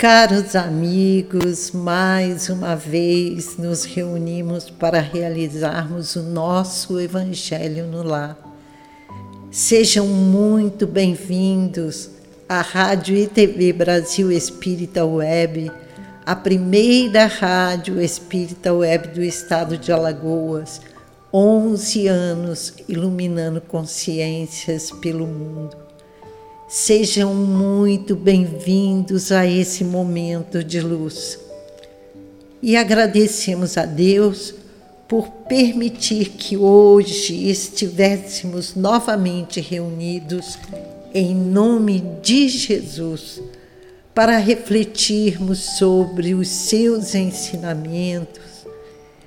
Caros amigos, mais uma vez nos reunimos para realizarmos o nosso Evangelho no Lar. Sejam muito bem-vindos à Rádio e TV Brasil Espírita Web, a primeira rádio espírita web do estado de Alagoas, 11 anos iluminando consciências pelo mundo. Sejam muito bem-vindos a esse momento de luz. E agradecemos a Deus por permitir que hoje estivéssemos novamente reunidos em nome de Jesus para refletirmos sobre os seus ensinamentos,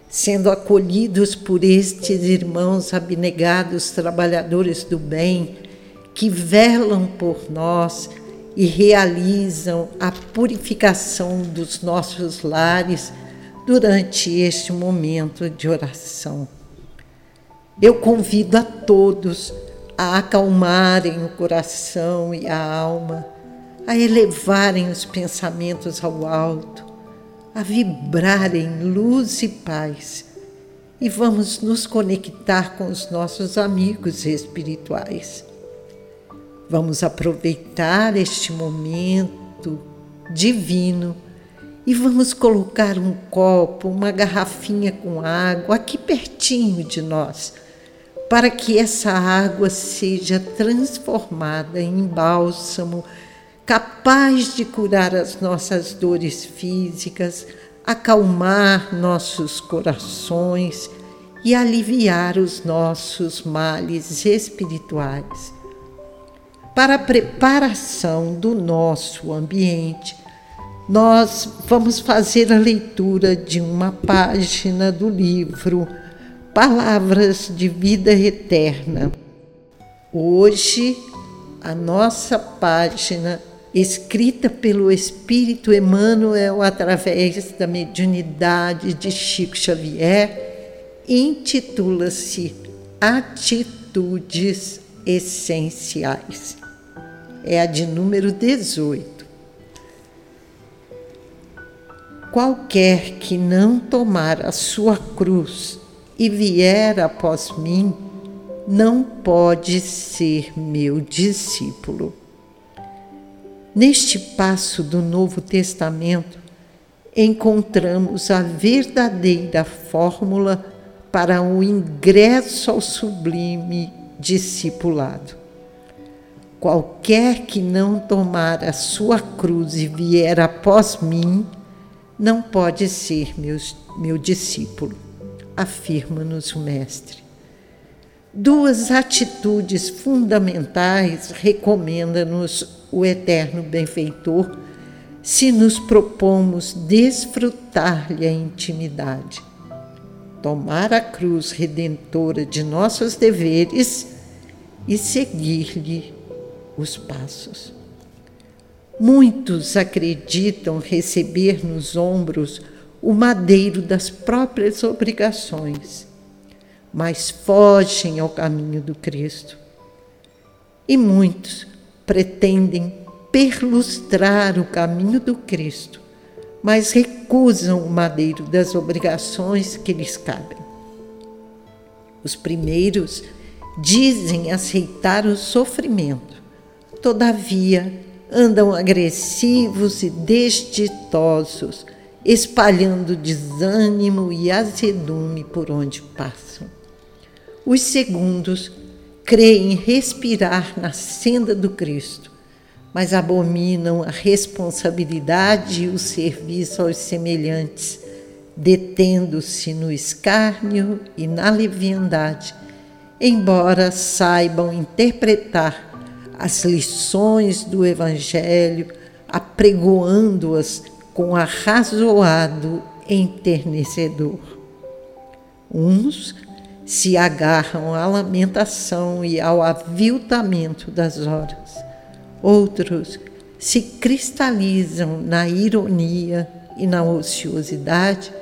sendo acolhidos por estes irmãos abnegados, trabalhadores do bem que velam por nós e realizam a purificação dos nossos lares durante este momento de oração. Eu convido a todos a acalmarem o coração e a alma, a elevarem os pensamentos ao alto, a vibrarem luz e paz. E vamos nos conectar com os nossos amigos espirituais. Vamos aproveitar este momento divino e vamos colocar um copo, uma garrafinha com água aqui pertinho de nós, para que essa água seja transformada em bálsamo capaz de curar as nossas dores físicas, acalmar nossos corações e aliviar os nossos males espirituais para a preparação do nosso ambiente, nós vamos fazer a leitura de uma página do livro Palavras de Vida Eterna. Hoje, a nossa página, escrita pelo Espírito Emmanuel através da mediunidade de Chico Xavier, intitula-se Atitudes Essenciais é a de número 18. Qualquer que não tomar a sua cruz e vier após mim, não pode ser meu discípulo. Neste passo do Novo Testamento, encontramos a verdadeira fórmula para o ingresso ao sublime discipulado. Qualquer que não tomar a sua cruz e vier após mim, não pode ser meu, discípulo, afirma-nos o Mestre. Duas atitudes fundamentais recomenda-nos o eterno benfeitor se nos propomos desfrutar-lhe a intimidade. Tomar a cruz redentora de nossos deveres e seguir-lhe os passos. Muitos acreditam receber nos ombros o madeiro das próprias obrigações, mas fogem ao caminho do Cristo. E muitos pretendem perlustrar o caminho do Cristo, mas recusam o madeiro das obrigações que lhes cabem. Os primeiros dizem aceitar o sofrimento, Todavia, andam agressivos e desditosos, espalhando desânimo e azedume por onde passam. Os segundos creem respirar na senda do Cristo, mas abominam a responsabilidade e o serviço aos semelhantes, detendo-se no escárnio e na leviandade, embora saibam interpretar as lições do Evangelho, apregoando-as com arrazoado enternecedor. Uns se agarram à lamentação e ao aviltamento das horas, outros se cristalizam na ironia e na ociosidade,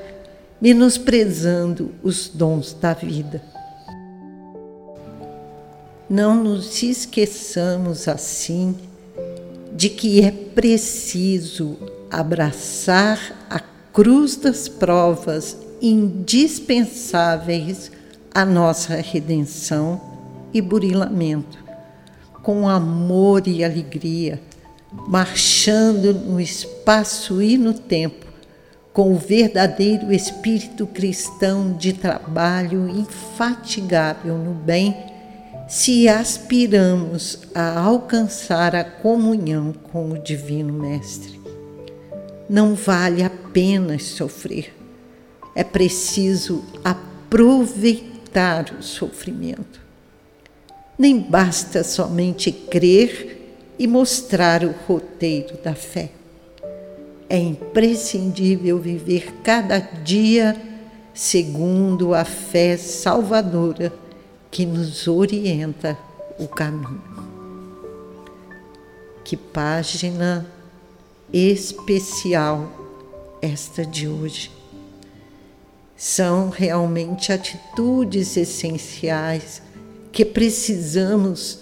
menosprezando os dons da vida. Não nos esqueçamos assim de que é preciso abraçar a cruz das provas indispensáveis à nossa redenção e burilamento, com amor e alegria, marchando no espaço e no tempo, com o verdadeiro espírito cristão de trabalho infatigável no bem, se aspiramos a alcançar a comunhão com o Divino Mestre. Não vale a pena sofrer, é preciso aproveitar o sofrimento. Nem basta somente crer e mostrar o roteiro da fé é imprescindível viver cada dia segundo a fé salvadora que nos orienta o caminho. Que página especial esta de hoje. São realmente atitudes essenciais que precisamos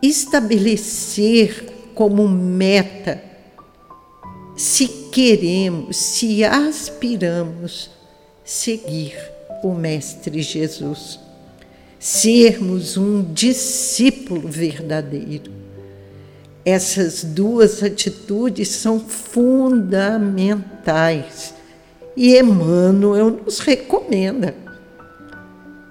estabelecer como meta, se queremos, se aspiramos seguir o Mestre Jesus, sermos um discípulo verdadeiro. Essas duas atitudes são fundamentais e Emmanuel nos recomenda.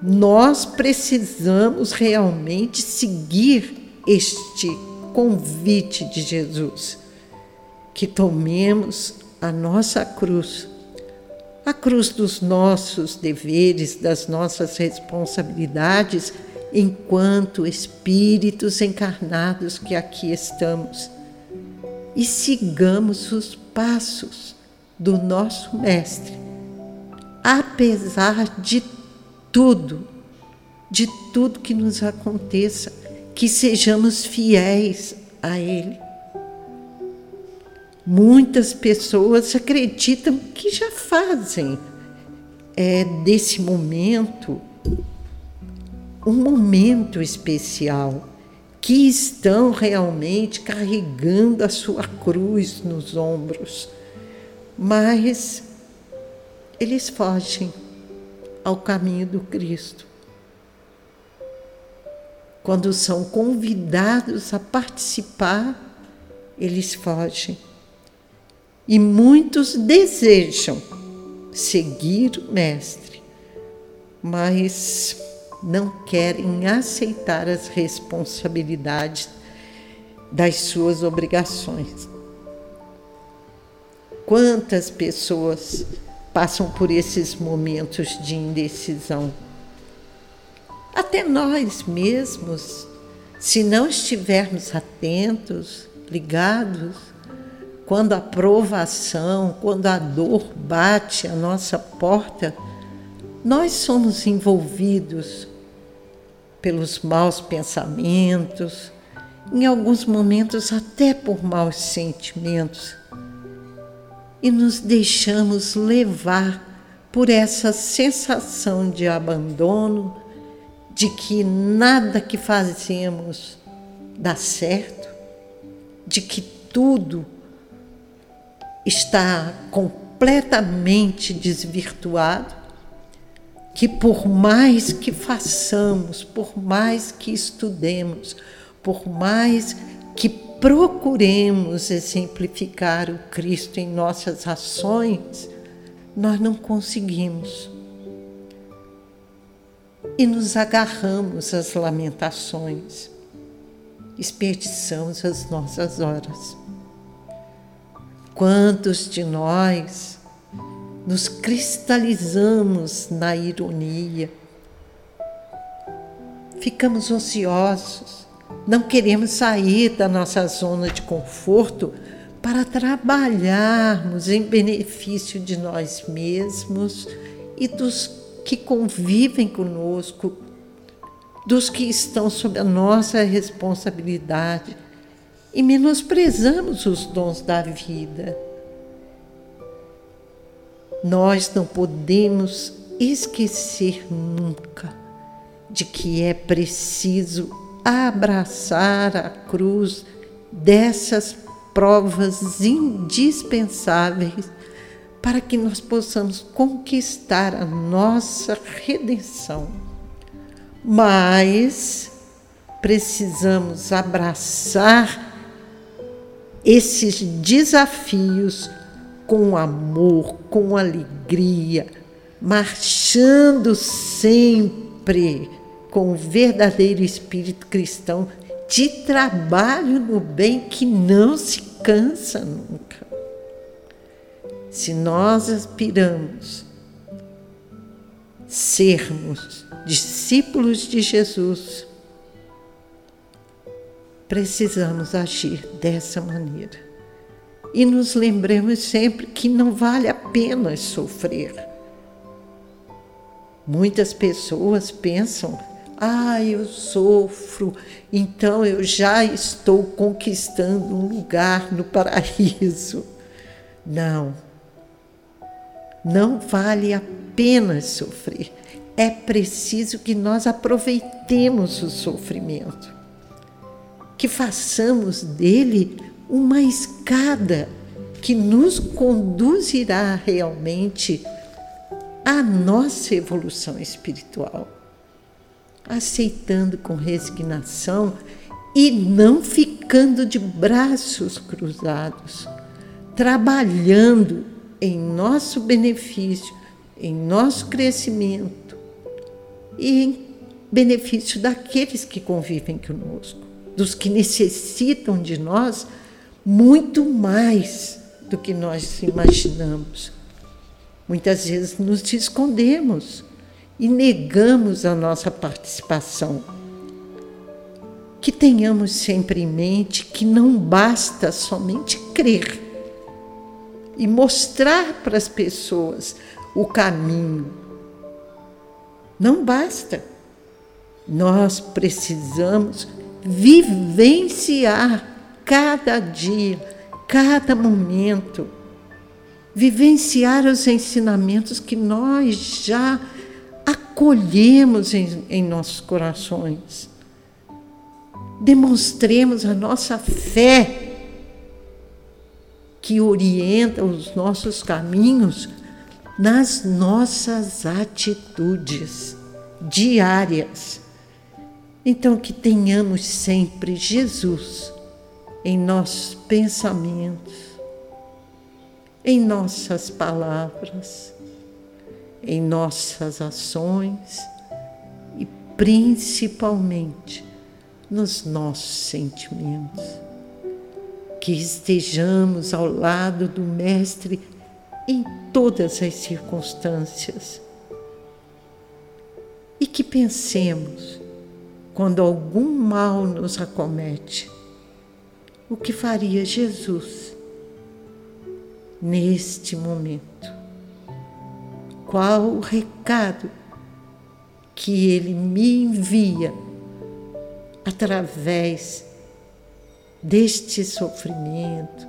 Nós precisamos realmente seguir este convite de Jesus, que tomemos a nossa cruz, a cruz dos nossos deveres, das nossas responsabilidades, enquanto espíritos encarnados que aqui estamos, e sigamos os passos do nosso Mestre, apesar de tudo, de tudo que nos aconteça que sejamos fiéis a Ele. Muitas pessoas acreditam que já fazem. É, desse momento um momento especial, que estão realmente carregando a sua cruz nos ombros, mas eles fogem ao caminho do Cristo. Quando são convidados a participar, eles fogem. E muitos desejam seguir o Mestre, mas não querem aceitar as responsabilidades das suas obrigações. Quantas pessoas passam por esses momentos de indecisão? até nós mesmos, se não estivermos atentos, ligados, quando a provação, quando a dor bate à nossa porta, nós somos envolvidos pelos maus pensamentos, em alguns momentos até por maus sentimentos, e nos deixamos levar por essa sensação de abandono, de que nada que fazemos dá certo, de que tudo está completamente desvirtuado, que por mais que façamos, por mais que estudemos, por mais que procuremos exemplificar o Cristo em nossas ações, nós não conseguimos e nos agarramos às lamentações, desperdiçamos as nossas horas. Quantos de nós nos cristalizamos na ironia? Ficamos ociosos, não queremos sair da nossa zona de conforto para trabalharmos em benefício de nós mesmos e dos que convivem conosco, dos que estão sob a nossa responsabilidade e menosprezamos os dons da vida. Nós não podemos esquecer nunca de que é preciso abraçar a cruz dessas provas indispensáveis para que nós possamos conquistar a nossa redenção. Mas precisamos abraçar esses desafios com amor, com alegria, marchando sempre com o verdadeiro espírito cristão de trabalho no bem que não se cansa nunca. Se nós aspiramos sermos discípulos de Jesus, precisamos agir dessa maneira. E nos lembremos sempre que não vale a pena sofrer. Muitas pessoas pensam ah, eu sofro, então eu já estou conquistando um lugar no paraíso. Não, não vale a pena sofrer. É preciso que nós aproveitemos o sofrimento, que façamos dele uma escada que nos conduzirá realmente à nossa evolução espiritual. Aceitando com resignação e não ficando de braços cruzados, trabalhando em nosso benefício, em nosso crescimento e em benefício daqueles que convivem conosco, dos que necessitam de nós muito mais do que nós imaginamos. Muitas vezes nos escondemos e negamos a nossa participação. Que tenhamos sempre em mente que não basta somente crer e mostrar para as pessoas o caminho. Não basta. Nós precisamos vivenciar cada dia, cada momento, vivenciar os ensinamentos que nós já acolhemos em, em nossos corações. Demonstremos a nossa fé que orienta os nossos caminhos nas nossas atitudes diárias. Então, que tenhamos sempre Jesus em nossos pensamentos, em nossas palavras em nossas ações e principalmente nos nossos sentimentos. Que estejamos ao lado do Mestre em todas as circunstâncias. E que pensemos, quando algum mal nos acomete, o que faria Jesus neste momento qual o recado que ele me envia através deste sofrimento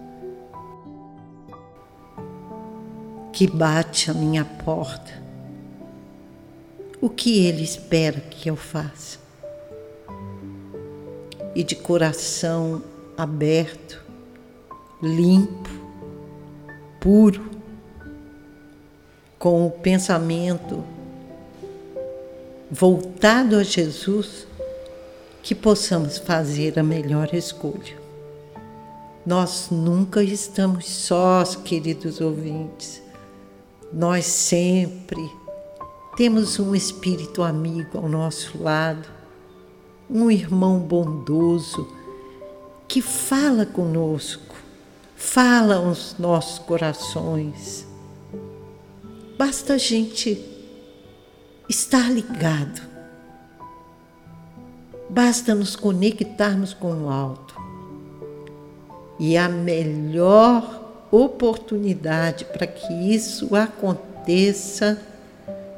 que bate a minha porta. O que ele espera que eu faça? E de coração aberto, limpo, puro, com o pensamento voltado a Jesus, que possamos fazer a melhor escolha. Nós nunca estamos sós, queridos ouvintes. Nós sempre temos um espírito amigo ao nosso lado, um irmão bondoso que fala conosco fala aos nossos corações. Basta a gente estar ligado. Basta nos conectarmos com o alto. E a melhor oportunidade para que isso aconteça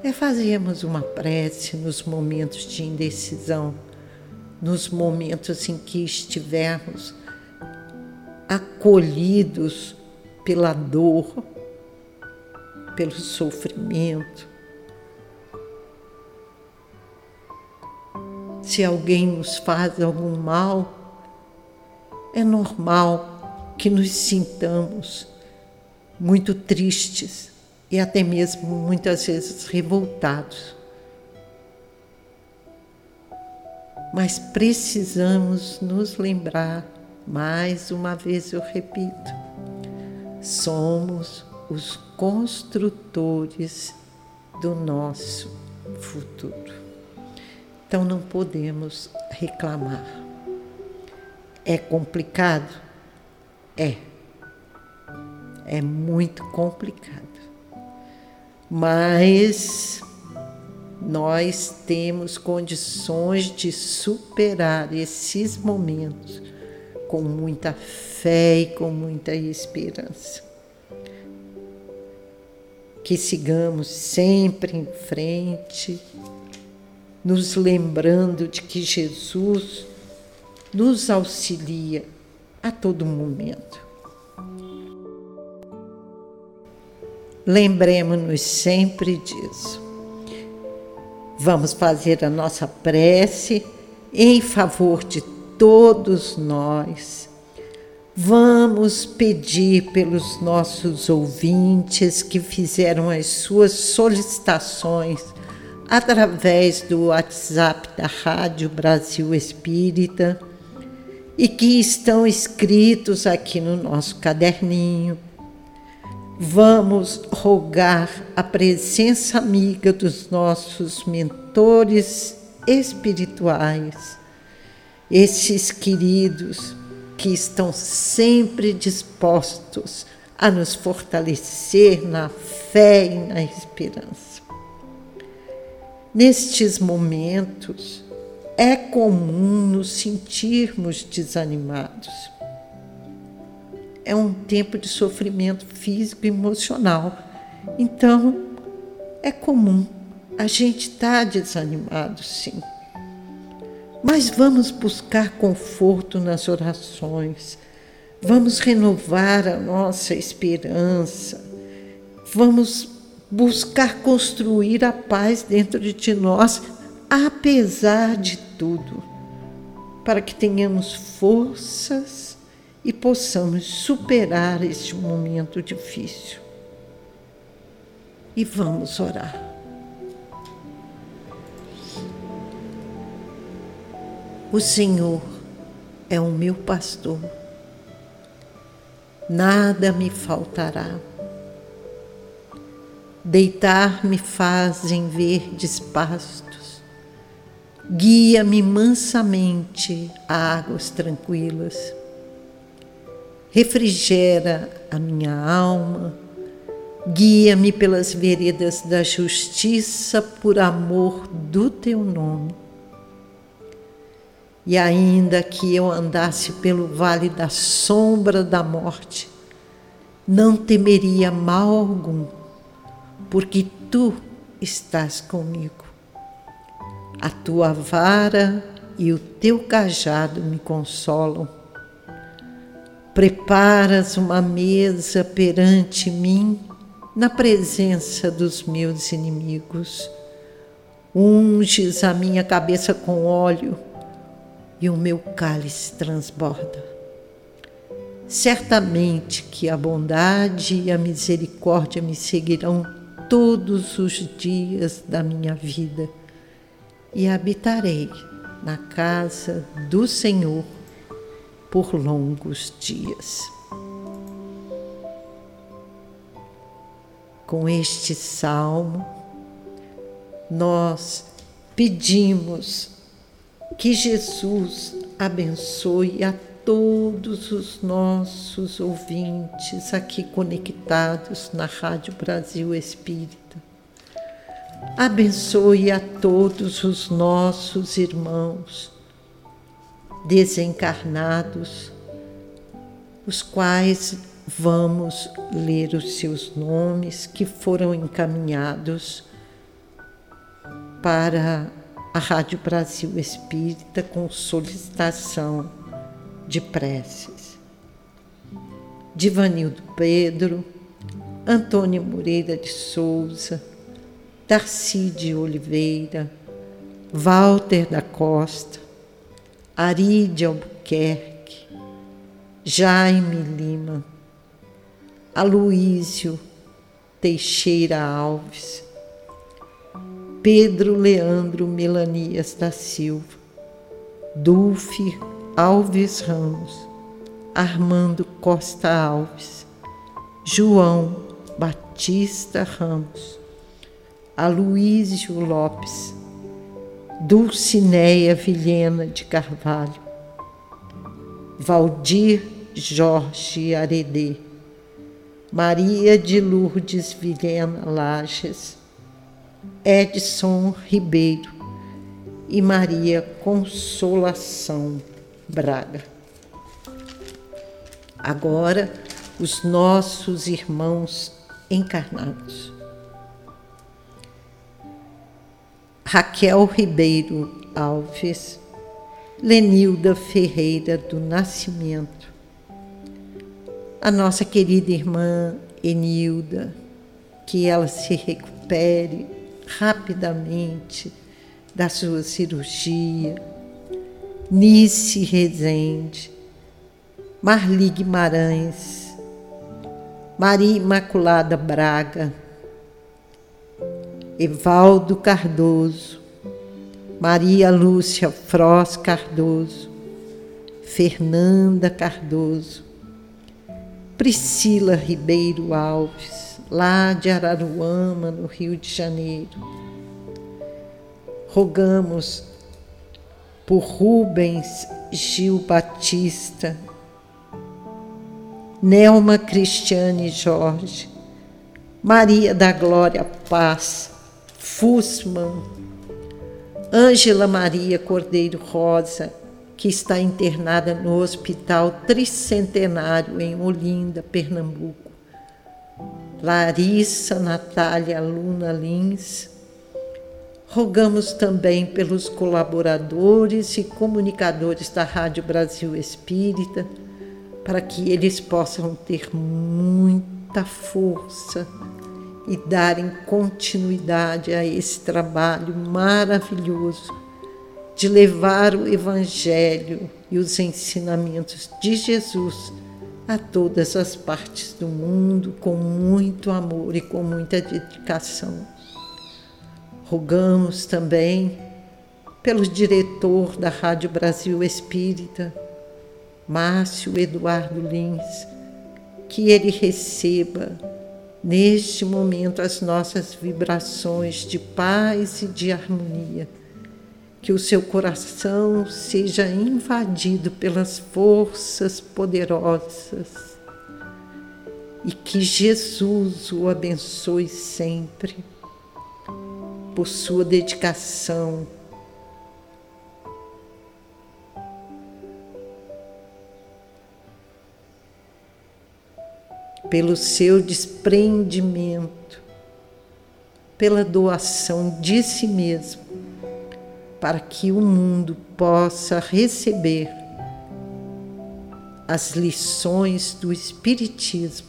é fazermos uma prece nos momentos de indecisão, nos momentos em que estivermos acolhidos pela dor, pelo sofrimento. Se alguém nos faz algum mal, é normal que nos sintamos muito tristes e até mesmo muitas vezes revoltados. Mas precisamos nos lembrar, mais uma vez eu repito, somos os construtores do nosso futuro. Então não podemos reclamar. É complicado? É. É muito complicado mas nós temos condições de superar esses momentos com muita fé e com muita esperança. Que sigamos sempre em frente, nos lembrando de que Jesus nos auxilia a todo momento. Lembremos-nos sempre disso. Vamos fazer a nossa prece em favor de todos nós. Vamos pedir pelos nossos ouvintes que fizeram as suas solicitações através do WhatsApp da Rádio Brasil Espírita e que estão escritos aqui no nosso caderninho Vamos rogar a presença amiga dos nossos mentores espirituais, esses queridos que estão sempre dispostos a nos fortalecer na fé e na esperança. Nestes momentos, é comum nos sentirmos desanimados é um tempo de sofrimento físico e emocional. Então, é comum a gente estar tá desanimado, sim. Mas vamos buscar conforto nas orações, vamos renovar a nossa esperança, vamos buscar construir a paz dentro de nós, apesar de tudo, para que tenhamos forças e possamos superar este momento difícil. E vamos orar. O Senhor é o meu pastor, nada me faltará. Deitar-me faz em verdes pastos, guia-me mansamente a águas tranquilas refrigera a minha alma, guia-me pelas veredas da justiça por amor do teu nome. E ainda que eu andasse pelo vale da sombra da morte, não temeria mal algum, porque tu estás comigo. A tua vara e o teu cajado me consolam Preparas uma mesa perante mim na presença dos meus inimigos. Unges a minha cabeça com óleo e o meu cálice transborda. Certamente que a bondade e a misericórdia me seguirão todos os dias da minha vida e habitarei na casa do Senhor por longos dias. Com este salmo, nós pedimos que Jesus abençoe a todos os nossos ouvintes aqui conectados na Rádio Brasil Espírita. Abençoe a todos os nossos irmãos desencarnados, os quais vamos ler os seus nomes que foram encaminhados para a Rádio Brasil Espírita com solicitação de preces. Divanildo Pedro, Antônio Moreira de Souza, Darcy de Oliveira, Walter da Costa, Ari de Albuquerque, Jaime Lima, Aloísio Teixeira Alves, Pedro Leandro Melanias da Silva, Dulce Alves Ramos, Armando Costa Alves, João Batista Ramos, Aloísio Lopes, Dulcineia Vilhena de Carvalho, Valdir Jorge Aredê, Maria de Lourdes Vilhena Lages, Edson Ribeiro e Maria Consolação Braga. Agora, os nossos irmãos encarnados. Raquel Ribeiro Alves, Lenilda Ferreira do Nascimento, a nossa querida irmã Enilda, que ela se recupere rapidamente da sua cirurgia Nice Rezende, Marli Guimarães, Maria Imaculada Braga, Evaldo Cardoso, Maria Lúcia Froz Cardoso, Fernanda Cardoso, Priscila Ribeiro Alves, lá de Araruama, no Rio de Janeiro. Rogamos por Rubens Gil Batista, Nelma Cristiane Jorge, Maria da Glória Paz, Fussman, Ângela Maria Cordeiro Rosa, que está internada no Hospital Tricentenário em Olinda, Pernambuco. Larissa Natália Luna Lins, Rogamos também pelos colaboradores e comunicadores da Rádio Brasil Espírita, para que eles possam ter muita força e darem continuidade a esse trabalho maravilhoso de levar o Evangelho e os ensinamentos de Jesus a todas as partes do mundo com muito amor e com muita dedicação. Rogamos também pelo diretor da Rádio Brasil Espírita, Márcio Eduardo Lins, que ele receba neste momento as nossas vibrações de paz e de harmonia, que o seu coração seja invadido pelas forças poderosas e que Jesus o abençoe sempre por sua dedicação. Pelo seu desprendimento, pela doação de si mesmo, para que o mundo possa receber as lições do Espiritismo,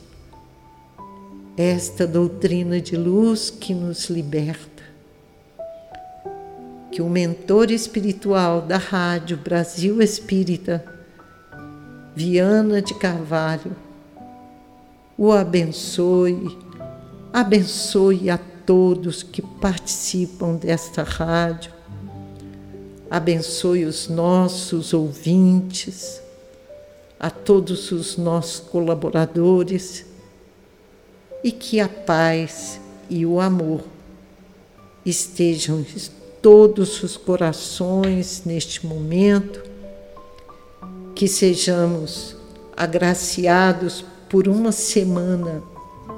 esta doutrina de luz que nos liberta. Que o mentor espiritual da Rádio Brasil Espírita, Viana de Carvalho, o abençoe, abençoe a todos que participam desta rádio, abençoe os nossos ouvintes, a todos os nossos colaboradores e que a paz e o amor estejam todos os corações neste momento que sejamos agraciados por uma semana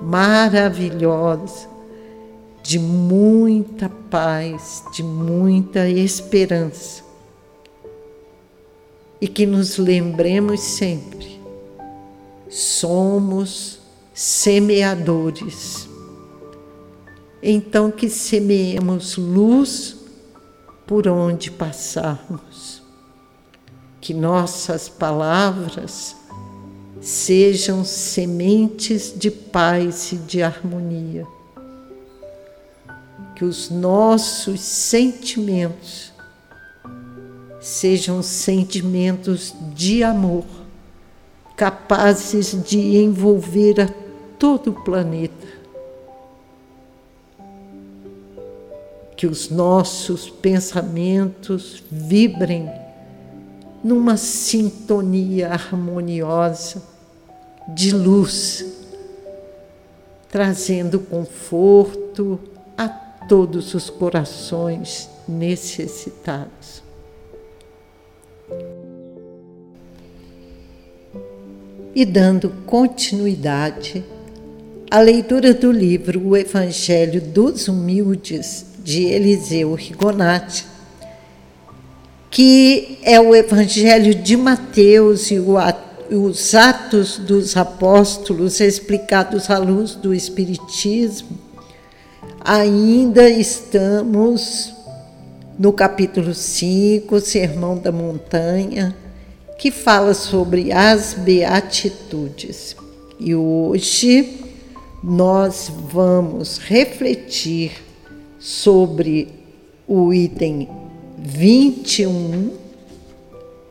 maravilhosa, de muita paz, de muita esperança. E que nos lembremos sempre, somos semeadores. Então, que semeemos luz por onde passarmos. Que nossas palavras sejam sementes de paz e de harmonia. Que os nossos sentimentos sejam sentimentos de amor, capazes de envolver a todo o planeta. Que os nossos pensamentos vibrem numa sintonia harmoniosa de luz, trazendo conforto a todos os corações necessitados. E dando continuidade à leitura do livro O Evangelho dos Humildes, de Eliseu Rigonati, que é o Evangelho de Mateus e o os Atos dos Apóstolos explicados à luz do Espiritismo, ainda estamos no capítulo 5, Sermão da Montanha, que fala sobre as beatitudes. E hoje nós vamos refletir sobre o item 21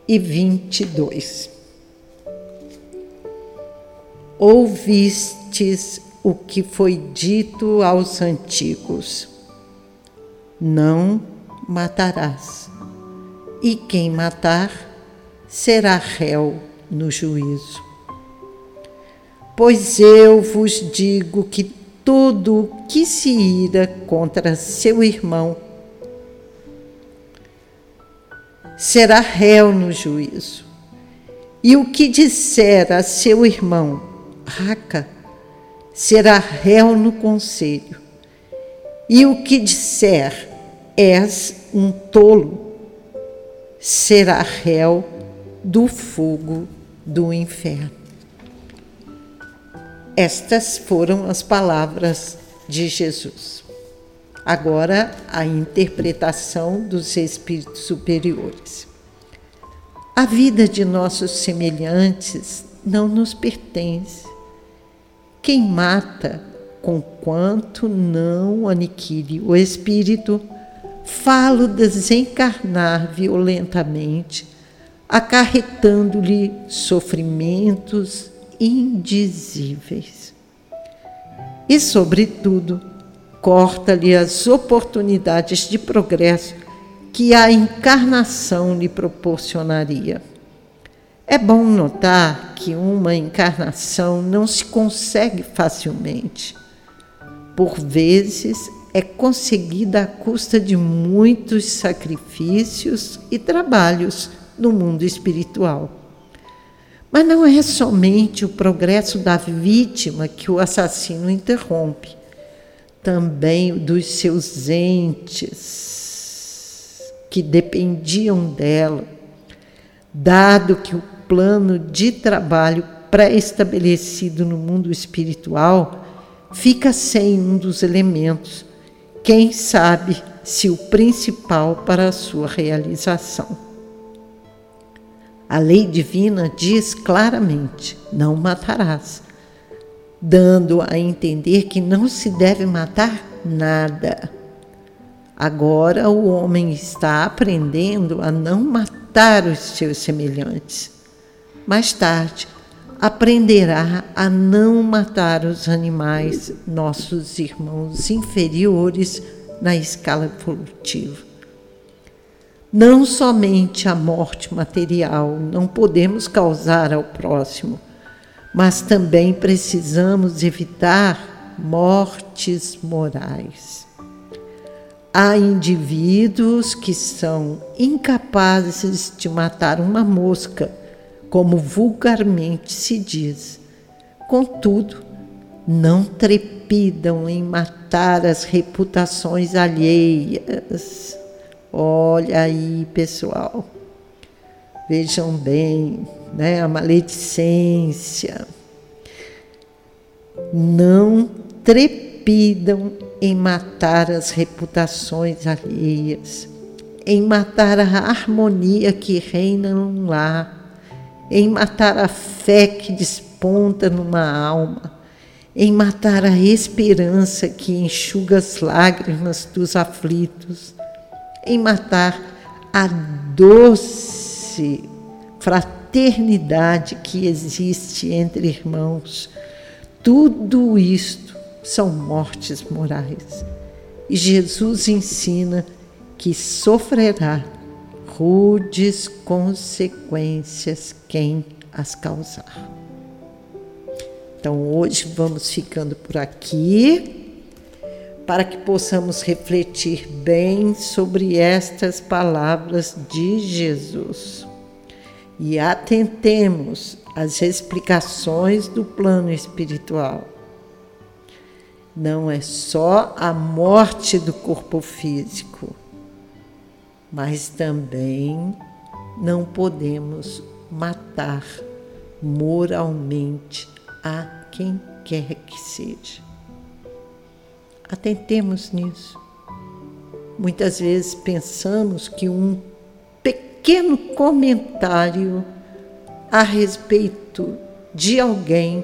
e 22 ouvistes o que foi dito aos antigos: Não matarás, e quem matar será réu no juízo. Pois eu vos digo que todo o que se ira contra seu irmão será réu no juízo. E o que disser a seu irmão, raca, será réu no conselho. E o que disser és um tolo, será réu do fogo do inferno. Estas foram as palavras de Jesus. Agora, a interpretação dos espíritos superiores. A vida de nossos semelhantes não nos pertence. Quem mata, conquanto não aniquile o espírito, falo desencarnar violentamente, acarretando-lhe sofrimentos indizíveis. E, sobretudo, corta-lhe as oportunidades de progresso que a encarnação lhe proporcionaria. É bom notar que uma encarnação não se consegue facilmente. Por vezes é conseguida à custa de muitos sacrifícios e trabalhos no mundo espiritual. Mas não é somente o progresso da vítima que o assassino interrompe, também dos seus entes que dependiam dela, dado que o plano de trabalho pré-estabelecido no mundo espiritual fica sem um dos elementos, quem sabe se o principal para a sua realização. A lei divina diz claramente: não matarás, dando a entender que não se deve matar nada. Agora o homem está aprendendo a não matar os seus semelhantes mais tarde, aprenderá a não matar os animais, nossos irmãos inferiores na escala evolutiva. Não somente a morte material não podemos causar ao próximo, mas também precisamos evitar mortes morais. Há indivíduos que são incapazes de matar uma mosca como vulgarmente se diz. Contudo, não trepidam em matar as reputações alheias. Olha aí, pessoal. Vejam bem, né? A maledicência. Não trepidam em matar as reputações alheias, em matar a harmonia que reina num lar, em matar a fé que desponta numa alma, em matar a esperança que enxuga as lágrimas dos aflitos, em matar a doce fraternidade que existe entre irmãos. Tudo isto são mortes morais. E Jesus ensina que sofrerá rudes consequências quem as causar. Então hoje vamos ficando por aqui para que possamos refletir bem sobre estas palavras de Jesus e atentemos às explicações do plano espiritual. Não é só a morte do corpo físico, mas também não podemos matar moralmente a quem quer que seja. Atentemos nisso. Muitas vezes pensamos que um pequeno comentário a respeito de alguém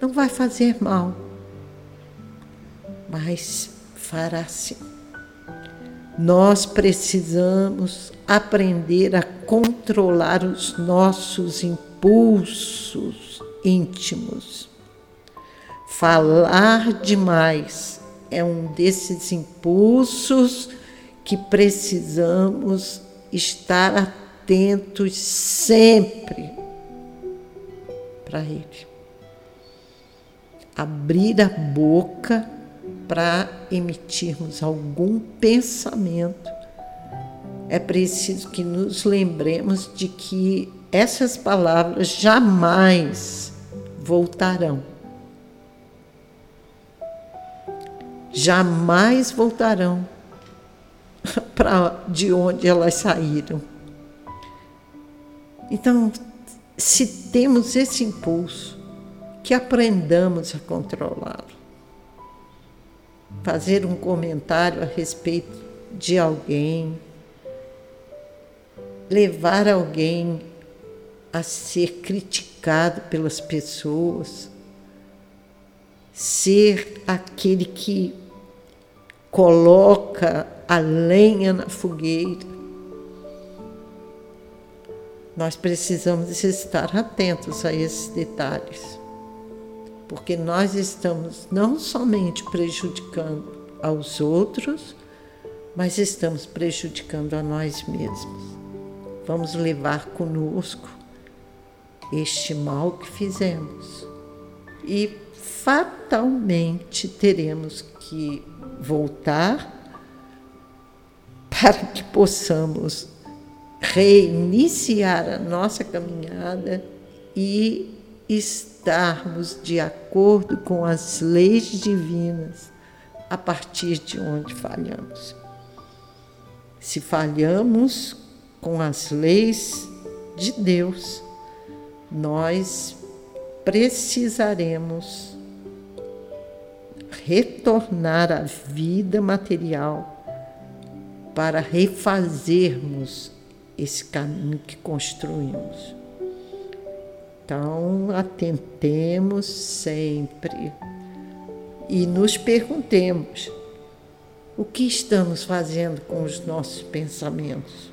não vai fazer mal, mas fará sim. Nós precisamos aprender a controlar os nossos impulsos íntimos. Falar demais é um desses impulsos que precisamos estar atentos sempre para Ele. Abrir a boca para emitirmos algum pensamento. É preciso que nos lembremos de que essas palavras jamais voltarão. Jamais voltarão para de onde elas saíram. Então, se temos esse impulso, que aprendamos a controlá-lo. Fazer um comentário a respeito de alguém, levar alguém a ser criticado pelas pessoas, ser aquele que coloca a lenha na fogueira. Nós precisamos estar atentos a esses detalhes, porque nós estamos não somente prejudicando aos outros, mas estamos prejudicando a nós mesmos. Vamos levar conosco este mal que fizemos e fatalmente teremos que voltar para que possamos reiniciar a nossa caminhada e estarmos de acordo com as leis divinas a partir de onde falhamos. Se falhamos com as leis de Deus, nós precisaremos retornar à vida material para refazermos esse caminho que construímos. Então, atentemos sempre e nos perguntemos: o que estamos fazendo com os nossos pensamentos?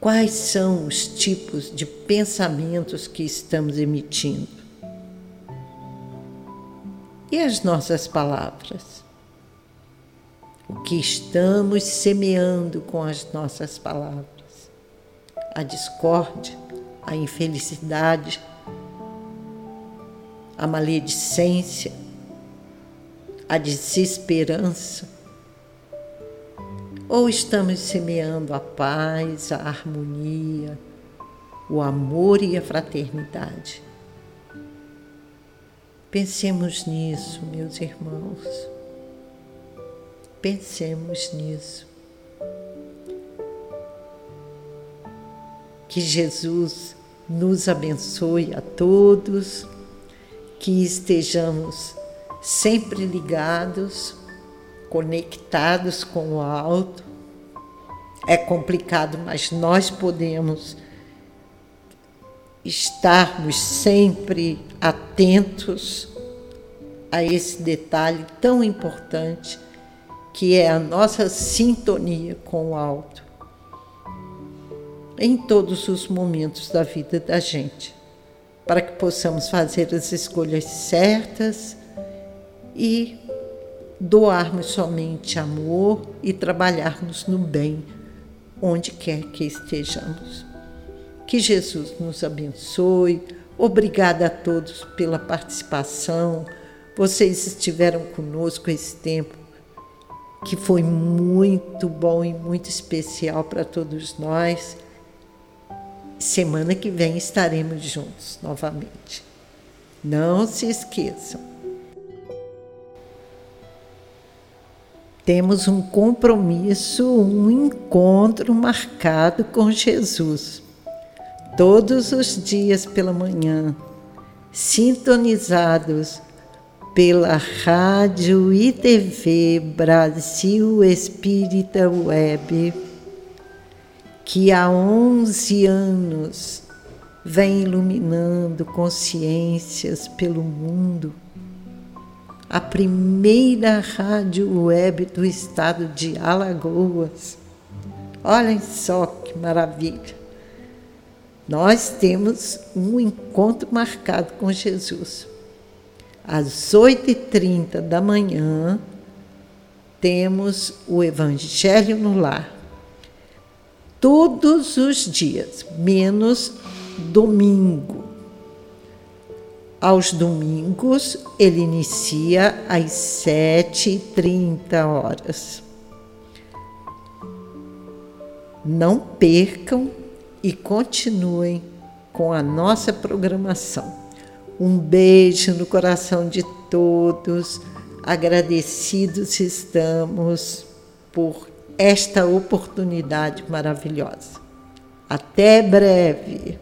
Quais são os tipos de pensamentos que estamos emitindo? E as nossas palavras? o que estamos semeando com as nossas palavras. A discórdia, a infelicidade, a maledicência, a desesperança, Ou estamos semeando a paz, a harmonia, o amor e a fraternidade? Pensemos nisso, meus irmãos. Pensemos nisso. Que Jesus nos abençoe a todos, que estejamos sempre ligados conectados com o alto. É complicado, mas nós podemos estarmos sempre atentos a esse detalhe tão importante que é a nossa sintonia com o alto em todos os momentos da vida da gente, para que possamos fazer as escolhas certas e doarmos somente amor e trabalharmos no bem, onde quer que estejamos. Que Jesus nos abençoe. Obrigada a todos pela participação. Vocês estiveram conosco esse tempo que foi muito bom e muito especial para todos nós. Semana que vem estaremos juntos novamente. Não se esqueçam. temos um compromisso, um encontro marcado com Jesus. Todos os dias pela manhã, sintonizados pela Rádio e TV Brasil Espírita Web, que há 11 anos vem iluminando consciências pelo mundo a primeira rádio web do estado de Alagoas. Olhem só que maravilha! Nós temos um encontro marcado com Jesus. Às 8h30 da manhã, temos o Evangelho no Lar. Todos os dias, menos domingo. Aos domingos, ele inicia às 7h30 horas. Não percam e continuem com a nossa programação. Um beijo no coração de todos. Agradecidos estamos por esta oportunidade maravilhosa. Até breve!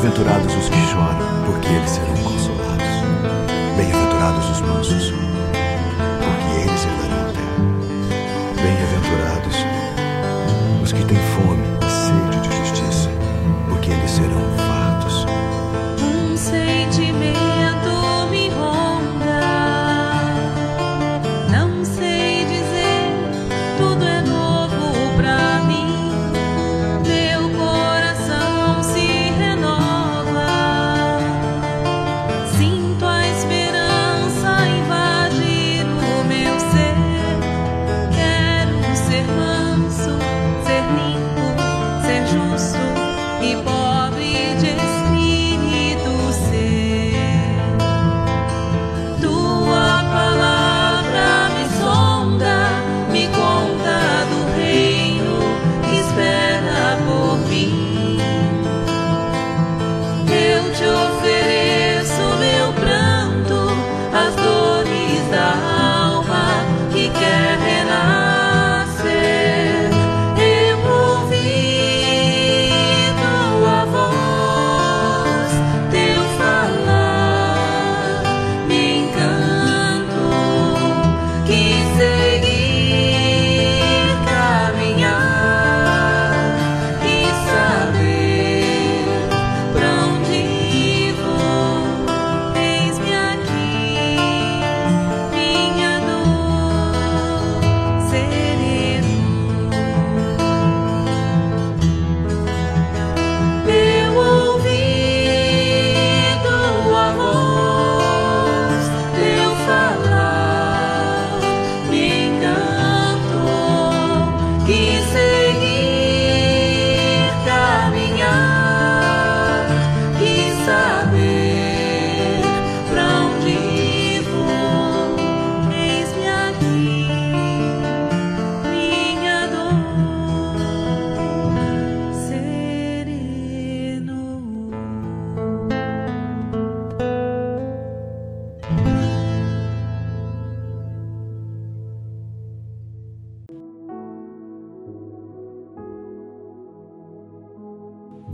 Bem-aventurados os que choram, porque eles serão consolados. Bem-aventurados os mansos,